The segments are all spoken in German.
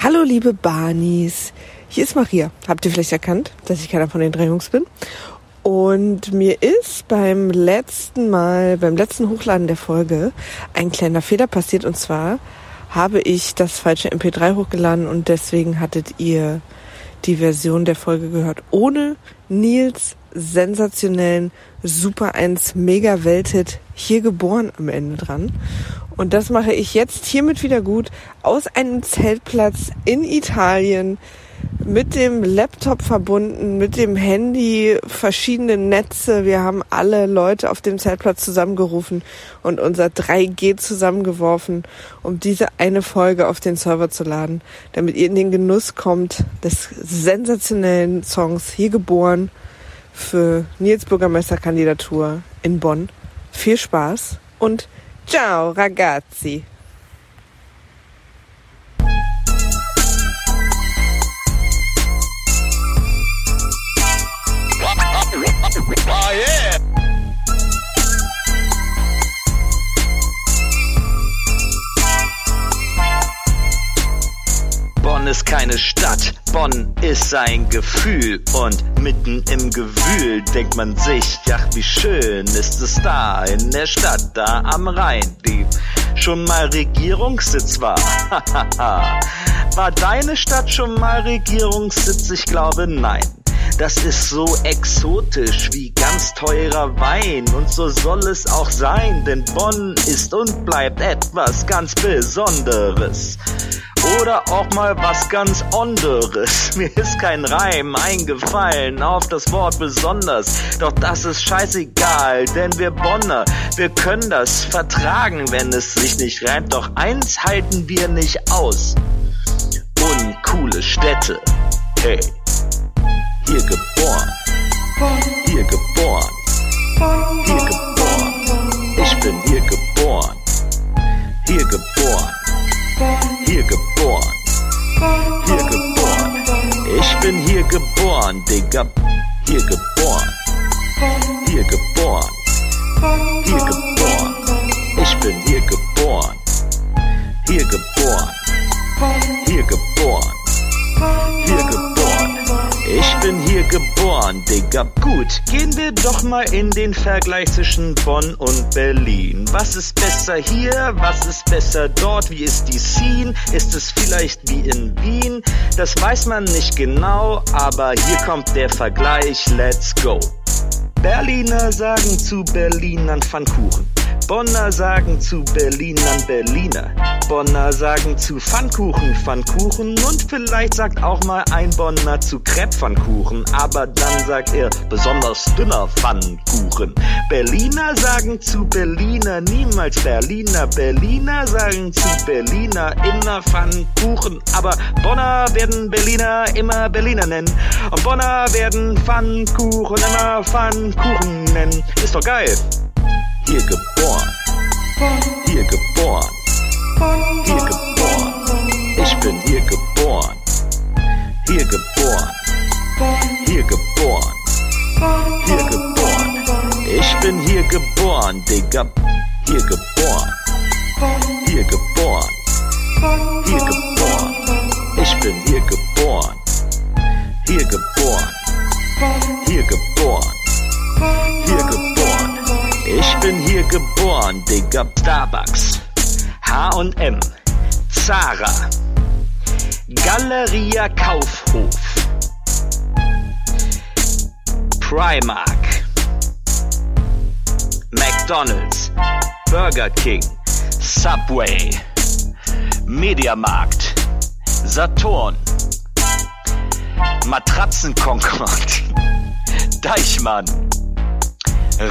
Hallo, liebe Barnies. Hier ist Maria. Habt ihr vielleicht erkannt, dass ich keiner von den drei Jungs bin? Und mir ist beim letzten Mal, beim letzten Hochladen der Folge ein kleiner Fehler passiert. Und zwar habe ich das falsche MP3 hochgeladen und deswegen hattet ihr die Version der Folge gehört ohne Nils sensationellen Super 1 Mega Welthit hier geboren am Ende dran. Und das mache ich jetzt hiermit wieder gut aus einem Zeltplatz in Italien mit dem Laptop verbunden, mit dem Handy, verschiedene Netze. Wir haben alle Leute auf dem Zeltplatz zusammengerufen und unser 3G zusammengeworfen, um diese eine Folge auf den Server zu laden, damit ihr in den Genuss kommt des sensationellen Songs hier geboren für Nils Bürgermeisterkandidatur in Bonn. Viel Spaß und ciao ragazzi! Stadt, Bonn ist ein Gefühl und mitten im Gewühl denkt man sich, ach wie schön ist es da in der Stadt, da am Rhein, die schon mal Regierungssitz war. war deine Stadt schon mal Regierungssitz? Ich glaube nein. Das ist so exotisch wie ganz teurer Wein und so soll es auch sein, denn Bonn ist und bleibt etwas ganz Besonderes. Oder auch mal was ganz anderes. Mir ist kein Reim eingefallen auf das Wort besonders. Doch das ist scheißegal, denn wir Bonner, wir können das vertragen, wenn es sich nicht reimt. Doch eins halten wir nicht aus. Uncoole Städte. Hey hier geboren, hier geboren, hier geboren. Ich bin hier geboren, hier geboren, hier geboren, hier geboren. Ich bin hier geboren, Digga, hier geboren, hier geboren, hier geboren. Digga. Gut, gehen wir doch mal in den Vergleich zwischen Bonn und Berlin. Was ist besser hier? Was ist besser dort? Wie ist die Scene? Ist es vielleicht wie in Wien? Das weiß man nicht genau, aber hier kommt der Vergleich. Let's go. Berliner sagen zu Berlinern Pfannkuchen. Bonner sagen zu Berlinern Berliner. Bonner sagen zu Pfannkuchen Pfannkuchen und vielleicht sagt auch mal ein Bonner zu Crepe Pfannkuchen, aber dann sagt er besonders dünner Pfannkuchen. Berliner sagen zu Berliner niemals Berliner. Berliner sagen zu Berliner immer Pfannkuchen, aber Bonner werden Berliner immer Berliner nennen und Bonner werden Pfannkuchen immer Pfannkuchen nennen. Ist doch geil hier geboren, hier geboren, hier geboren. Ich bin hier geboren, hier geboren, hier geboren, hier geboren. Ich bin hier geboren, Digga, hier geboren, hier geboren, hier geboren. Ich bin hier geboren, hier geboren, hier geboren, hier geboren. Hier geboren, Digga. Starbucks. H&M, Zara, Galeria Kaufhof, Primark, McDonald's, Burger King, Subway, Mediamarkt, Saturn, Matratzen Concord, Deichmann,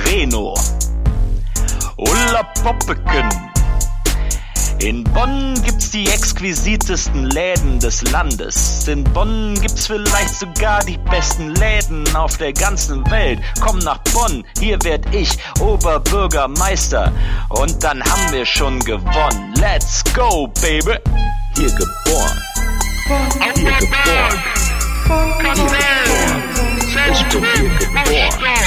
Reno, Ulla Poppeken. In Bonn gibt's die exquisitesten Läden des Landes. In Bonn gibt's vielleicht sogar die besten Läden auf der ganzen Welt. Komm nach Bonn, hier werd ich Oberbürgermeister. Und dann haben wir schon gewonnen. Let's go, baby. Hier geboren. Hier geboren. Hier geboren. Hier geboren. Hier geboren.